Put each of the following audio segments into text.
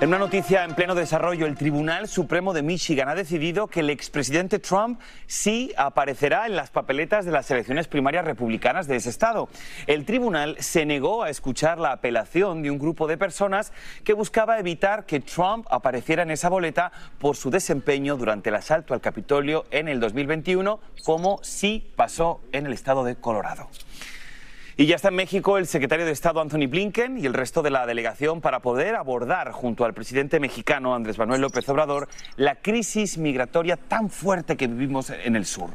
En una noticia en pleno desarrollo, el Tribunal Supremo de Michigan ha decidido que el expresidente Trump sí aparecerá en las papeletas de las elecciones primarias republicanas de ese estado. El tribunal se negó a escuchar la apelación de un grupo de personas que buscaba evitar que Trump apareciera en esa boleta por su desempeño durante el asalto al Capitolio en el 2021, como sí pasó en el estado de Colorado. Y ya está en México el secretario de Estado Anthony Blinken y el resto de la delegación para poder abordar junto al presidente mexicano Andrés Manuel López Obrador la crisis migratoria tan fuerte que vivimos en el sur.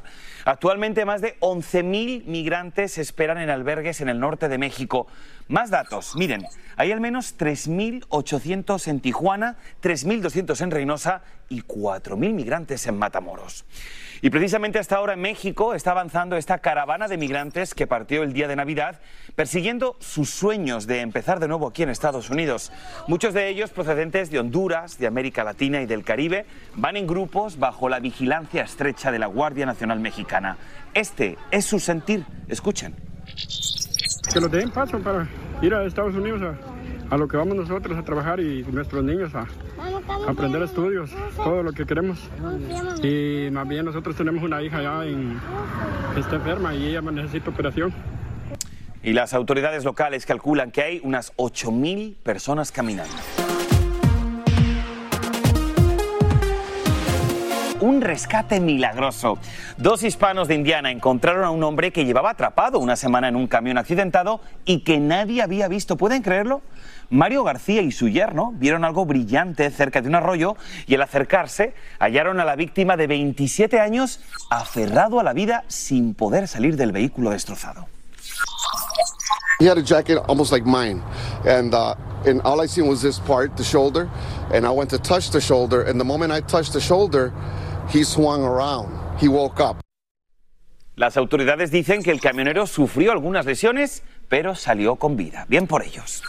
Actualmente más de 11.000 migrantes esperan en albergues en el norte de México. Más datos, miren, hay al menos 3.800 en Tijuana, 3.200 en Reynosa y 4.000 migrantes en Matamoros. Y precisamente hasta ahora en México está avanzando esta caravana de migrantes que partió el día de Navidad persiguiendo sus sueños de empezar de nuevo aquí en Estados Unidos. Muchos de ellos procedentes de Honduras, de América Latina y del Caribe van en grupos bajo la vigilancia estrecha de la Guardia Nacional Mexicana. Este es su sentir. Escuchen. Que nos den paso para ir a Estados Unidos a, a lo que vamos nosotros a trabajar y nuestros niños a, aprender estudios, todo lo que queremos. Y más bien nosotros tenemos una hija ya en, está enferma y ella necesita operación. Y las autoridades locales calculan que hay unas 8.000 personas caminando. Un rescate milagroso. Dos hispanos de Indiana encontraron a un hombre que llevaba atrapado una semana en un camión accidentado y que nadie había visto. ¿Pueden creerlo? Mario García y su yerno vieron algo brillante cerca de un arroyo y al acercarse hallaron a la víctima de 27 años aferrado a la vida sin poder salir del vehículo destrozado. He had a jacket almost like mine, and uh, and all I seen was this part, the shoulder, and I went to touch the shoulder, and the moment I touched the shoulder, he swung around. He woke up. Las autoridades dicen que el camionero sufrió algunas lesiones, pero salió con vida. Bien por ellos.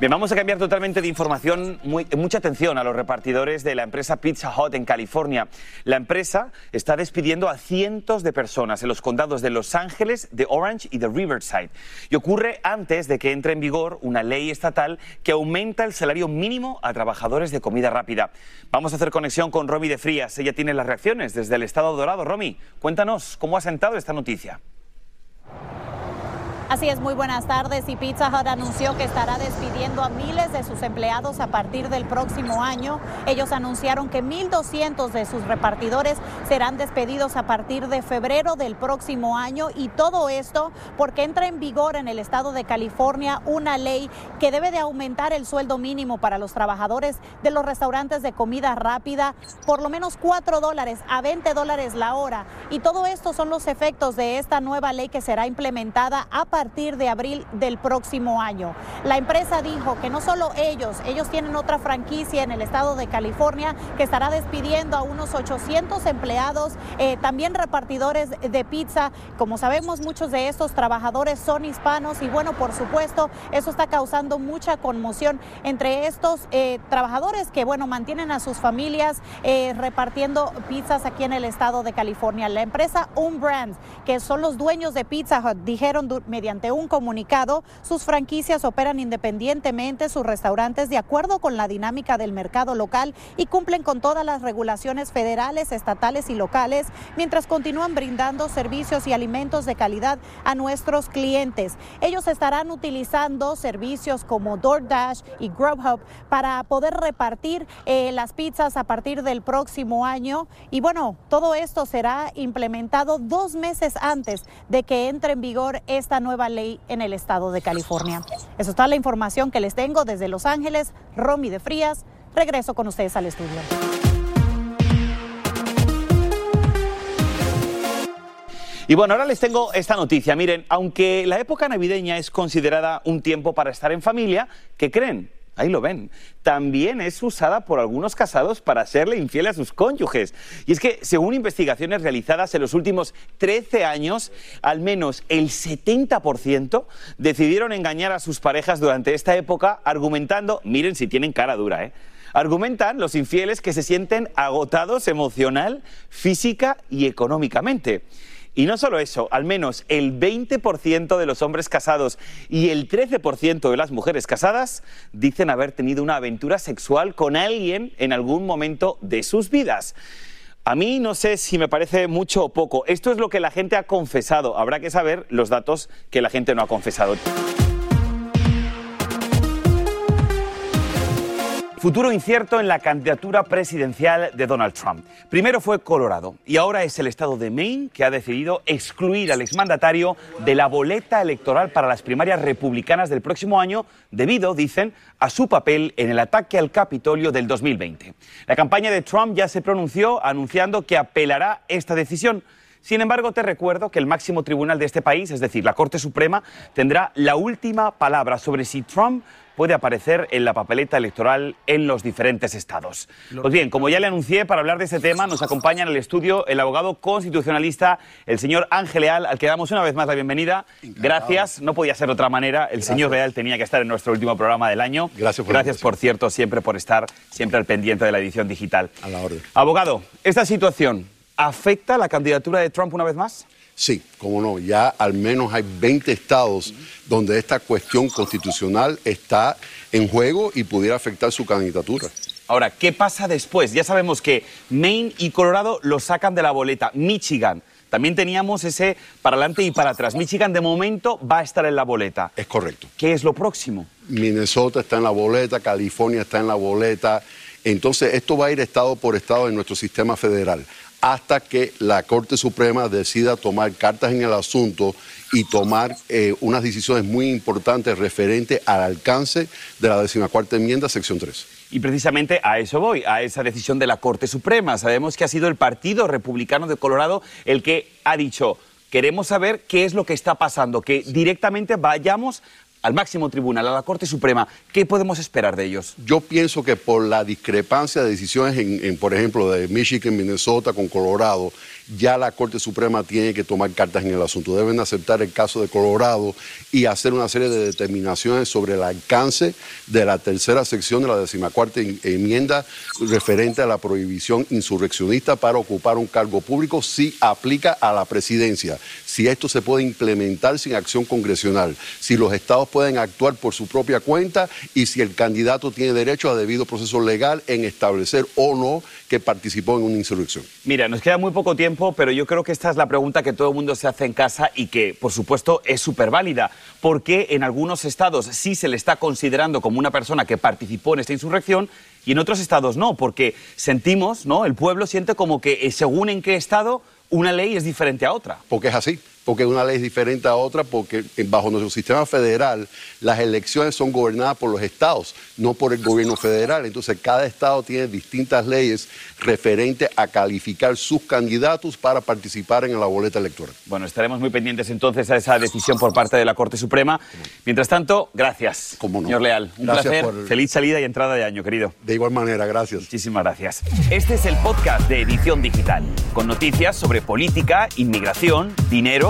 Bien, vamos a cambiar totalmente de información. Mucha atención a los repartidores de la empresa Pizza Hut en California. La empresa está despidiendo a cientos de personas en los condados de Los Ángeles, de Orange y de Riverside. Y ocurre antes de que entre en vigor una ley estatal que aumenta el salario mínimo a trabajadores de comida rápida. Vamos a hacer conexión con Romy de Frías. Ella tiene las reacciones desde el Estado Dorado. Romy, cuéntanos cómo ha sentado esta noticia. Así es, muy buenas tardes. Y Pizza Hut anunció que estará despidiendo a miles de sus empleados a partir del próximo año. Ellos anunciaron que 1.200 de sus repartidores serán despedidos a partir de febrero del próximo año. Y todo esto porque entra en vigor en el estado de California una ley que debe de aumentar el sueldo mínimo para los trabajadores de los restaurantes de comida rápida por lo menos 4 dólares a 20 dólares la hora. Y todo esto son los efectos de esta nueva ley que será implementada a partir de abril del próximo año. La empresa dijo que no solo ellos, ellos tienen otra franquicia en el estado de California que estará despidiendo a unos 800 empleados, eh, también repartidores de pizza. Como sabemos, muchos de estos trabajadores son hispanos y bueno, por supuesto, eso está causando mucha conmoción entre estos eh, trabajadores que bueno, mantienen a sus familias eh, repartiendo pizzas aquí en el estado de California. La empresa Un Brands, que son los dueños de Pizza dijeron mediante mediante un comunicado, sus franquicias operan independientemente sus restaurantes de acuerdo con la dinámica del mercado local y cumplen con todas las regulaciones federales, estatales y locales, mientras continúan brindando servicios y alimentos de calidad a nuestros clientes. Ellos estarán utilizando servicios como DoorDash y Grubhub para poder repartir eh, las pizzas a partir del próximo año. Y bueno, todo esto será implementado dos meses antes de que entre en vigor esta nueva ley en el estado de California. Eso está la información que les tengo desde Los Ángeles. Romy de Frías, regreso con ustedes al estudio. Y bueno, ahora les tengo esta noticia. Miren, aunque la época navideña es considerada un tiempo para estar en familia, ¿qué creen? Ahí lo ven. También es usada por algunos casados para serle infiel a sus cónyuges. Y es que, según investigaciones realizadas en los últimos 13 años, al menos el 70% decidieron engañar a sus parejas durante esta época, argumentando, miren si tienen cara dura, ¿eh? Argumentan los infieles que se sienten agotados emocional, física y económicamente. Y no solo eso, al menos el 20% de los hombres casados y el 13% de las mujeres casadas dicen haber tenido una aventura sexual con alguien en algún momento de sus vidas. A mí no sé si me parece mucho o poco. Esto es lo que la gente ha confesado. Habrá que saber los datos que la gente no ha confesado. Futuro incierto en la candidatura presidencial de Donald Trump. Primero fue Colorado y ahora es el estado de Maine que ha decidido excluir al exmandatario de la boleta electoral para las primarias republicanas del próximo año debido, dicen, a su papel en el ataque al Capitolio del 2020. La campaña de Trump ya se pronunció anunciando que apelará esta decisión. Sin embargo, te recuerdo que el máximo tribunal de este país, es decir, la Corte Suprema, tendrá la última palabra sobre si Trump puede aparecer en la papeleta electoral en los diferentes estados. Pues bien, como ya le anuncié, para hablar de este tema nos acompaña en el estudio el abogado constitucionalista, el señor Ángel Leal, al que damos una vez más la bienvenida. Gracias, no podía ser de otra manera, el señor Leal tenía que estar en nuestro último programa del año. Gracias por Gracias, por cierto, siempre por estar siempre al pendiente de la edición digital. A la orden. Abogado, ¿esta situación afecta la candidatura de Trump una vez más? Sí, cómo no, ya al menos hay 20 estados donde esta cuestión constitucional está en juego y pudiera afectar su candidatura. Ahora, ¿qué pasa después? Ya sabemos que Maine y Colorado lo sacan de la boleta. Michigan, también teníamos ese para adelante y para atrás. Michigan de momento va a estar en la boleta. Es correcto. ¿Qué es lo próximo? Minnesota está en la boleta, California está en la boleta. Entonces, esto va a ir estado por estado en nuestro sistema federal hasta que la Corte Suprema decida tomar cartas en el asunto y tomar eh, unas decisiones muy importantes referentes al alcance de la decimacuarta enmienda, sección 3. Y precisamente a eso voy, a esa decisión de la Corte Suprema. Sabemos que ha sido el Partido Republicano de Colorado el que ha dicho, queremos saber qué es lo que está pasando, que directamente vayamos al máximo tribunal, a la Corte Suprema, ¿qué podemos esperar de ellos? Yo pienso que por la discrepancia de decisiones, en, en, por ejemplo, de Michigan, Minnesota con Colorado, ya la Corte Suprema tiene que tomar cartas en el asunto. Deben aceptar el caso de Colorado y hacer una serie de determinaciones sobre el alcance de la tercera sección de la decimacuarta enmienda referente a la prohibición insurreccionista para ocupar un cargo público si aplica a la presidencia, si esto se puede implementar sin acción congresional, si los estados pueden actuar por su propia cuenta y si el candidato tiene derecho a debido proceso legal en establecer o no que participó en una insurrección. Mira, nos queda muy poco tiempo, pero yo creo que esta es la pregunta que todo el mundo se hace en casa y que, por supuesto, es súper válida. ¿Por qué en algunos estados sí se le está considerando como una persona que participó en esta insurrección y en otros estados no? Porque sentimos, ¿no? El pueblo siente como que eh, según en qué estado una ley es diferente a otra. Porque es así porque una ley es diferente a otra, porque bajo nuestro sistema federal las elecciones son gobernadas por los estados, no por el gobierno federal. Entonces cada estado tiene distintas leyes referentes a calificar sus candidatos para participar en la boleta electoral. Bueno, estaremos muy pendientes entonces a esa decisión por parte de la Corte Suprema. Mientras tanto, gracias, no? señor Leal. Un gracias placer. Por... Feliz salida y entrada de año, querido. De igual manera, gracias. Muchísimas gracias. Este es el podcast de Edición Digital, con noticias sobre política, inmigración, dinero,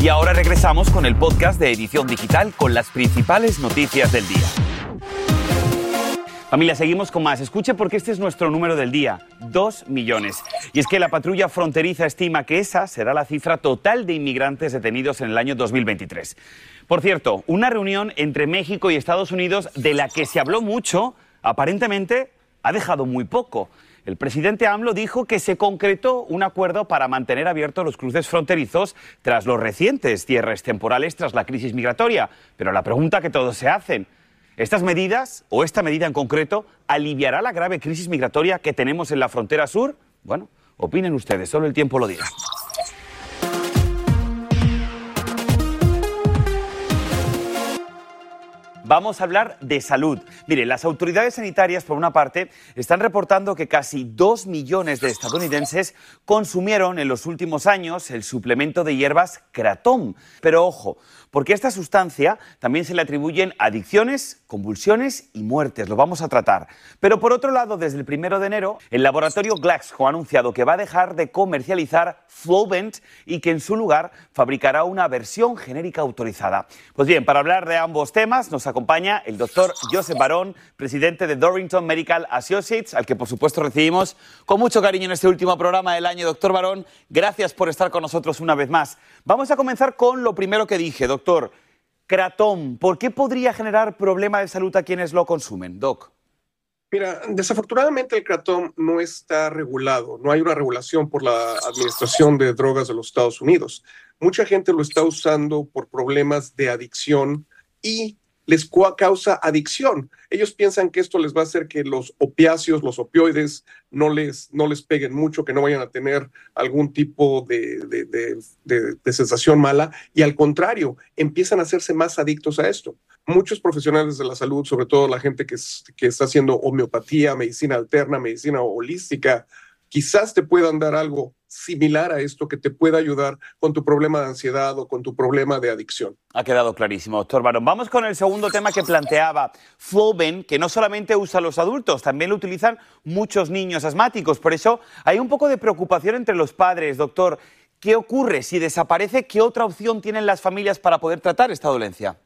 Y ahora regresamos con el podcast de Edición Digital con las principales noticias del día. Familia, seguimos con más. Escuche porque este es nuestro número del día, 2 millones. Y es que la patrulla fronteriza estima que esa será la cifra total de inmigrantes detenidos en el año 2023. Por cierto, una reunión entre México y Estados Unidos de la que se habló mucho, aparentemente ha dejado muy poco. El presidente AMLO dijo que se concretó un acuerdo para mantener abiertos los cruces fronterizos tras los recientes cierres temporales tras la crisis migratoria. Pero la pregunta que todos se hacen, ¿estas medidas o esta medida en concreto aliviará la grave crisis migratoria que tenemos en la frontera sur? Bueno, opinen ustedes, solo el tiempo lo dirá. Vamos a hablar de salud. Mire, las autoridades sanitarias, por una parte, están reportando que casi dos millones de estadounidenses consumieron en los últimos años el suplemento de hierbas Kratom. Pero ojo, porque a esta sustancia también se le atribuyen adicciones, convulsiones y muertes. Lo vamos a tratar. Pero por otro lado, desde el primero de enero, el laboratorio Glaxo ha anunciado que va a dejar de comercializar Flovent y que en su lugar fabricará una versión genérica autorizada. Pues bien, para hablar de ambos temas nos acompaña el doctor Joseph Barón, presidente de Dorrington Medical Associates, al que por supuesto recibimos con mucho cariño en este último programa del año. Doctor Barón, gracias por estar con nosotros una vez más. Vamos a comenzar con lo primero que dije, doctor. Kratom, ¿por qué podría generar problema de salud a quienes lo consumen, doc? Mira, desafortunadamente el Kratom no está regulado, no hay una regulación por la Administración de Drogas de los Estados Unidos. Mucha gente lo está usando por problemas de adicción y les causa adicción. Ellos piensan que esto les va a hacer que los opiáceos, los opioides, no les, no les peguen mucho, que no vayan a tener algún tipo de, de, de, de, sensación mala y al contrario, empiezan a hacerse más adictos a esto. Muchos profesionales de la salud, sobre todo la gente que, que está haciendo homeopatía, medicina alterna, medicina holística, quizás te puedan dar algo similar a esto que te pueda ayudar con tu problema de ansiedad o con tu problema de adicción. Ha quedado clarísimo, doctor Barón. Vamos con el segundo tema que planteaba Flowben, que no solamente usa los adultos, también lo utilizan muchos niños asmáticos. Por eso hay un poco de preocupación entre los padres, doctor. ¿Qué ocurre si desaparece? ¿Qué otra opción tienen las familias para poder tratar esta dolencia?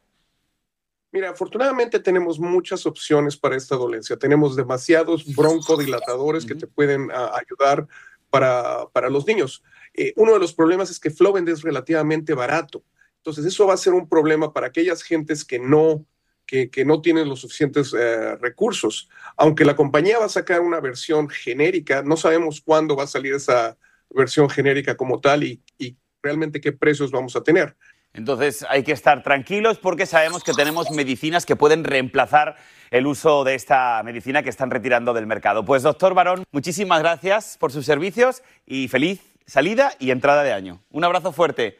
Mira, afortunadamente tenemos muchas opciones para esta dolencia. Tenemos demasiados broncodilatadores que te pueden uh, ayudar para, para, los niños. Eh, uno de los problemas es que Flovent es relativamente barato. Entonces, eso va a ser un problema para aquellas gentes que no, que, que no tienen los suficientes uh, recursos. Aunque la compañía va a sacar una versión genérica, no sabemos cuándo va a salir esa versión genérica como tal y, y realmente qué precios vamos a tener. Entonces hay que estar tranquilos porque sabemos que tenemos medicinas que pueden reemplazar el uso de esta medicina que están retirando del mercado. Pues doctor Barón, muchísimas gracias por sus servicios y feliz salida y entrada de año. Un abrazo fuerte.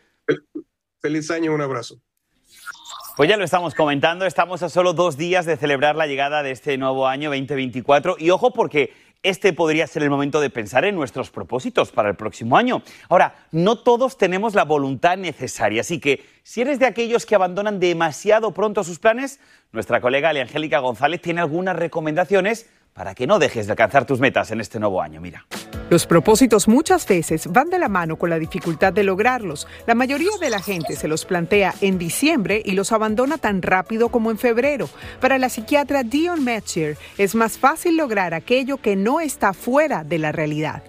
Feliz año, un abrazo. Pues ya lo estamos comentando, estamos a solo dos días de celebrar la llegada de este nuevo año 2024 y ojo porque este podría ser el momento de pensar en nuestros propósitos para el próximo año. Ahora, no todos tenemos la voluntad necesaria, así que si eres de aquellos que abandonan demasiado pronto sus planes, nuestra colega Angélica González tiene algunas recomendaciones para que no dejes de alcanzar tus metas en este nuevo año. Mira. Los propósitos muchas veces van de la mano con la dificultad de lograrlos. La mayoría de la gente se los plantea en diciembre y los abandona tan rápido como en febrero. Para la psiquiatra Dion Metcher es más fácil lograr aquello que no está fuera de la realidad.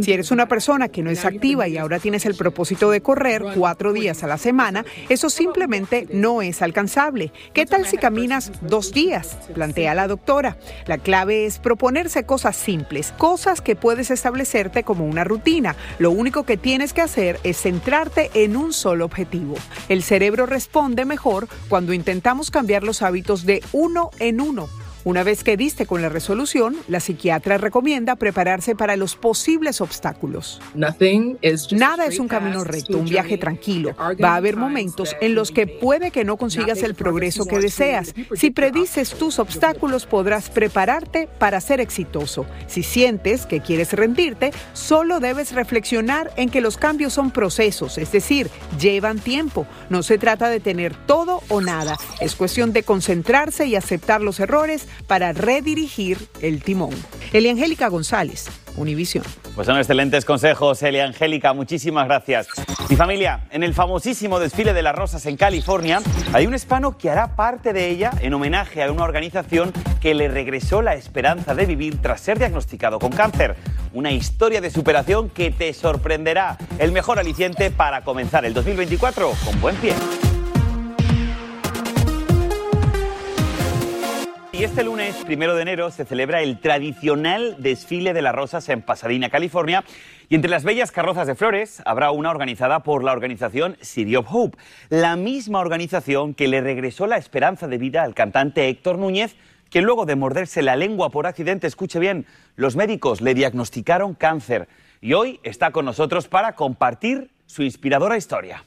Si eres una persona que no es activa y ahora tienes el propósito de correr cuatro días a la semana, eso simplemente no es alcanzable. ¿Qué tal si caminas dos días? Plantea la doctora. La clave es proponerse cosas simples, cosas que establecerte como una rutina. Lo único que tienes que hacer es centrarte en un solo objetivo. El cerebro responde mejor cuando intentamos cambiar los hábitos de uno en uno. Una vez que diste con la resolución, la psiquiatra recomienda prepararse para los posibles obstáculos. Nada es un camino recto, un viaje tranquilo. Va a haber momentos en los que puede que no consigas el progreso que deseas. Si predices tus obstáculos, podrás prepararte para ser exitoso. Si sientes que quieres rendirte, solo debes reflexionar en que los cambios son procesos, es decir, llevan tiempo. No se trata de tener todo o nada. Es cuestión de concentrarse y aceptar los errores para redirigir el timón. Elia Angélica González, Univisión. Pues son excelentes consejos, Elia Angélica. Muchísimas gracias. Mi familia, en el famosísimo desfile de las rosas en California, hay un hispano que hará parte de ella en homenaje a una organización que le regresó la esperanza de vivir tras ser diagnosticado con cáncer. Una historia de superación que te sorprenderá. El mejor aliciente para comenzar el 2024 con buen pie. Y este lunes, primero de enero, se celebra el tradicional desfile de las rosas en Pasadena, California. Y entre las bellas carrozas de flores habrá una organizada por la organización City of Hope, la misma organización que le regresó la esperanza de vida al cantante Héctor Núñez, que luego de morderse la lengua por accidente, escuche bien, los médicos le diagnosticaron cáncer. Y hoy está con nosotros para compartir su inspiradora historia.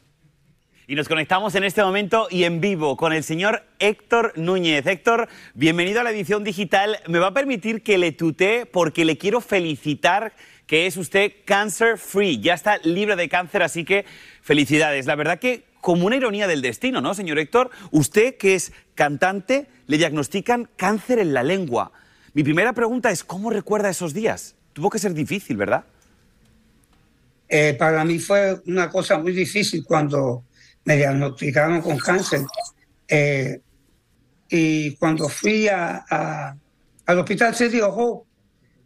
Y nos conectamos en este momento y en vivo con el señor Héctor Núñez. Héctor, bienvenido a la edición digital. Me va a permitir que le tutee porque le quiero felicitar que es usted cancer free. Ya está libre de cáncer, así que felicidades. La verdad que como una ironía del destino, ¿no, señor Héctor? Usted que es cantante, le diagnostican cáncer en la lengua. Mi primera pregunta es, ¿cómo recuerda esos días? Tuvo que ser difícil, ¿verdad? Eh, para mí fue una cosa muy difícil cuando me diagnosticaron con cáncer. Eh, y cuando fui a, al hospital City of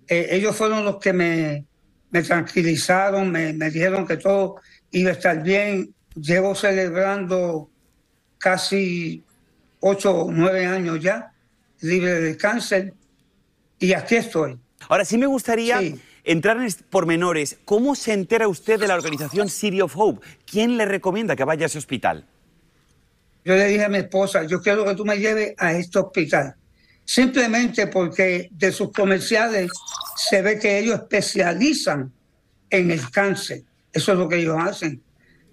eh, ellos fueron los que me, me tranquilizaron, me, me, dijeron que todo iba a estar bien. Llevo celebrando casi ocho o nueve años ya, libre de cáncer, y aquí estoy. Ahora sí me gustaría entrar en pormenores. ¿Cómo se entera usted de la organización City of Hope? ¿Quién le recomienda que vaya a ese hospital? Yo le dije a mi esposa, yo quiero que tú me lleves a este hospital. Simplemente porque de sus comerciales se ve que ellos especializan en el cáncer. Eso es lo que ellos hacen.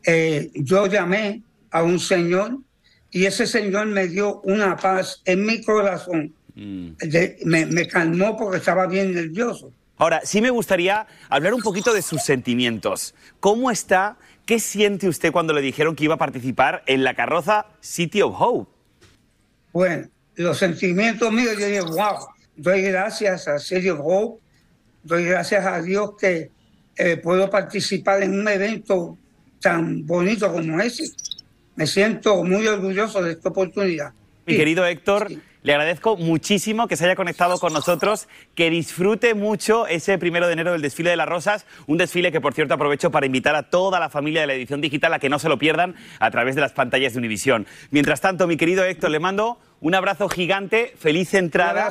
Eh, yo llamé a un señor y ese señor me dio una paz en mi corazón. Mm. me, me calmó porque estaba bien nervioso. Ahora, sí me gustaría hablar un poquito de sus sentimientos. ¿Cómo está? ¿Qué siente usted cuando le dijeron que iba a participar en la carroza City of Hope? Bueno, los sentimientos míos, yo dije, wow, doy gracias a City of Hope, doy gracias a Dios que eh, puedo participar en un evento tan bonito como ese. Me siento muy orgulloso de esta oportunidad. Mi querido Héctor, le agradezco muchísimo que se haya conectado con nosotros, que disfrute mucho ese primero de enero del desfile de las rosas, un desfile que por cierto aprovecho para invitar a toda la familia de la edición digital a que no se lo pierdan a través de las pantallas de Univisión. Mientras tanto, mi querido Héctor, le mando un abrazo gigante, feliz entrada,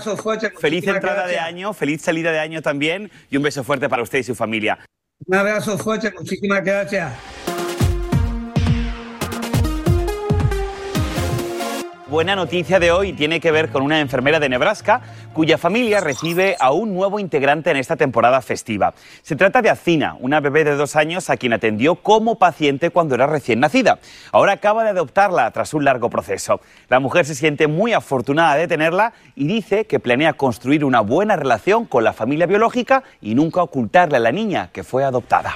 feliz entrada de año, feliz salida de año también y un beso fuerte para usted y su familia. Un abrazo fuerte, muchísimas gracias. Buena noticia de hoy tiene que ver con una enfermera de Nebraska cuya familia recibe a un nuevo integrante en esta temporada festiva. Se trata de Acina, una bebé de dos años a quien atendió como paciente cuando era recién nacida. Ahora acaba de adoptarla tras un largo proceso. La mujer se siente muy afortunada de tenerla y dice que planea construir una buena relación con la familia biológica y nunca ocultarle a la niña que fue adoptada.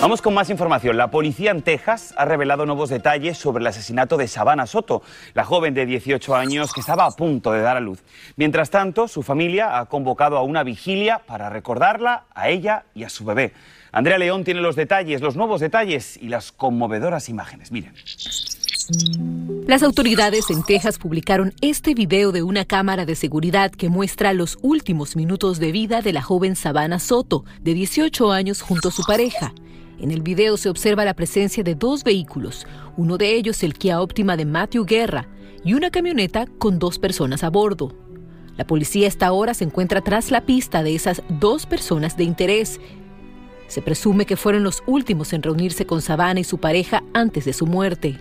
Vamos con más información. La policía en Texas ha revelado nuevos detalles sobre el asesinato de Savannah Soto, la joven de 18 años que estaba a punto de dar a luz. Mientras tanto, su familia ha convocado a una vigilia para recordarla a ella y a su bebé. Andrea León tiene los detalles, los nuevos detalles y las conmovedoras imágenes. Miren. Las autoridades en Texas publicaron este video de una cámara de seguridad que muestra los últimos minutos de vida de la joven Savannah Soto, de 18 años, junto a su pareja. En el video se observa la presencia de dos vehículos, uno de ellos el Kia Optima de Matthew Guerra y una camioneta con dos personas a bordo. La policía esta ahora se encuentra tras la pista de esas dos personas de interés. Se presume que fueron los últimos en reunirse con Savannah y su pareja antes de su muerte.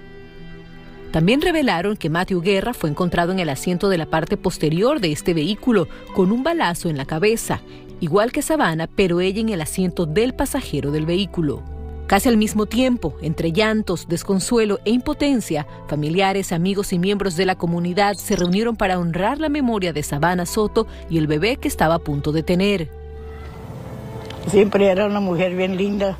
También revelaron que Matthew Guerra fue encontrado en el asiento de la parte posterior de este vehículo con un balazo en la cabeza igual que Savannah, pero ella en el asiento del pasajero del vehículo. Casi al mismo tiempo, entre llantos, desconsuelo e impotencia, familiares, amigos y miembros de la comunidad se reunieron para honrar la memoria de Savannah Soto y el bebé que estaba a punto de tener. Siempre era una mujer bien linda.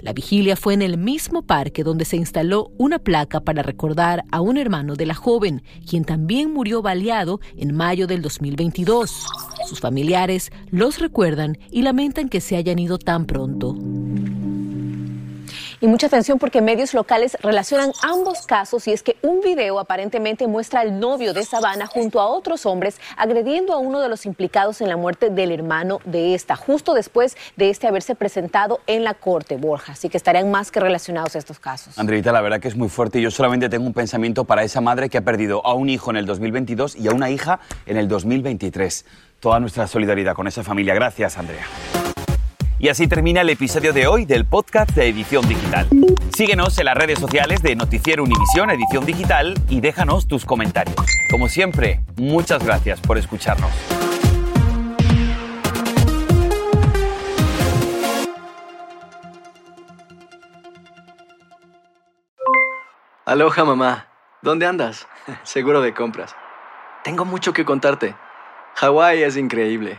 La vigilia fue en el mismo parque donde se instaló una placa para recordar a un hermano de la joven, quien también murió baleado en mayo del 2022. Sus familiares los recuerdan y lamentan que se hayan ido tan pronto. Y mucha atención porque medios locales relacionan ambos casos y es que un video aparentemente muestra al novio de Sabana junto a otros hombres agrediendo a uno de los implicados en la muerte del hermano de esta, justo después de este haberse presentado en la corte, Borja. Así que estarían más que relacionados estos casos. Andreita, la verdad que es muy fuerte y yo solamente tengo un pensamiento para esa madre que ha perdido a un hijo en el 2022 y a una hija en el 2023. Toda nuestra solidaridad con esa familia. Gracias, Andrea. Y así termina el episodio de hoy del podcast de Edición Digital. Síguenos en las redes sociales de Noticiero Univisión Edición Digital y déjanos tus comentarios. Como siempre, muchas gracias por escucharnos. Aloha mamá, ¿dónde andas? Seguro de compras. Tengo mucho que contarte. Hawái es increíble.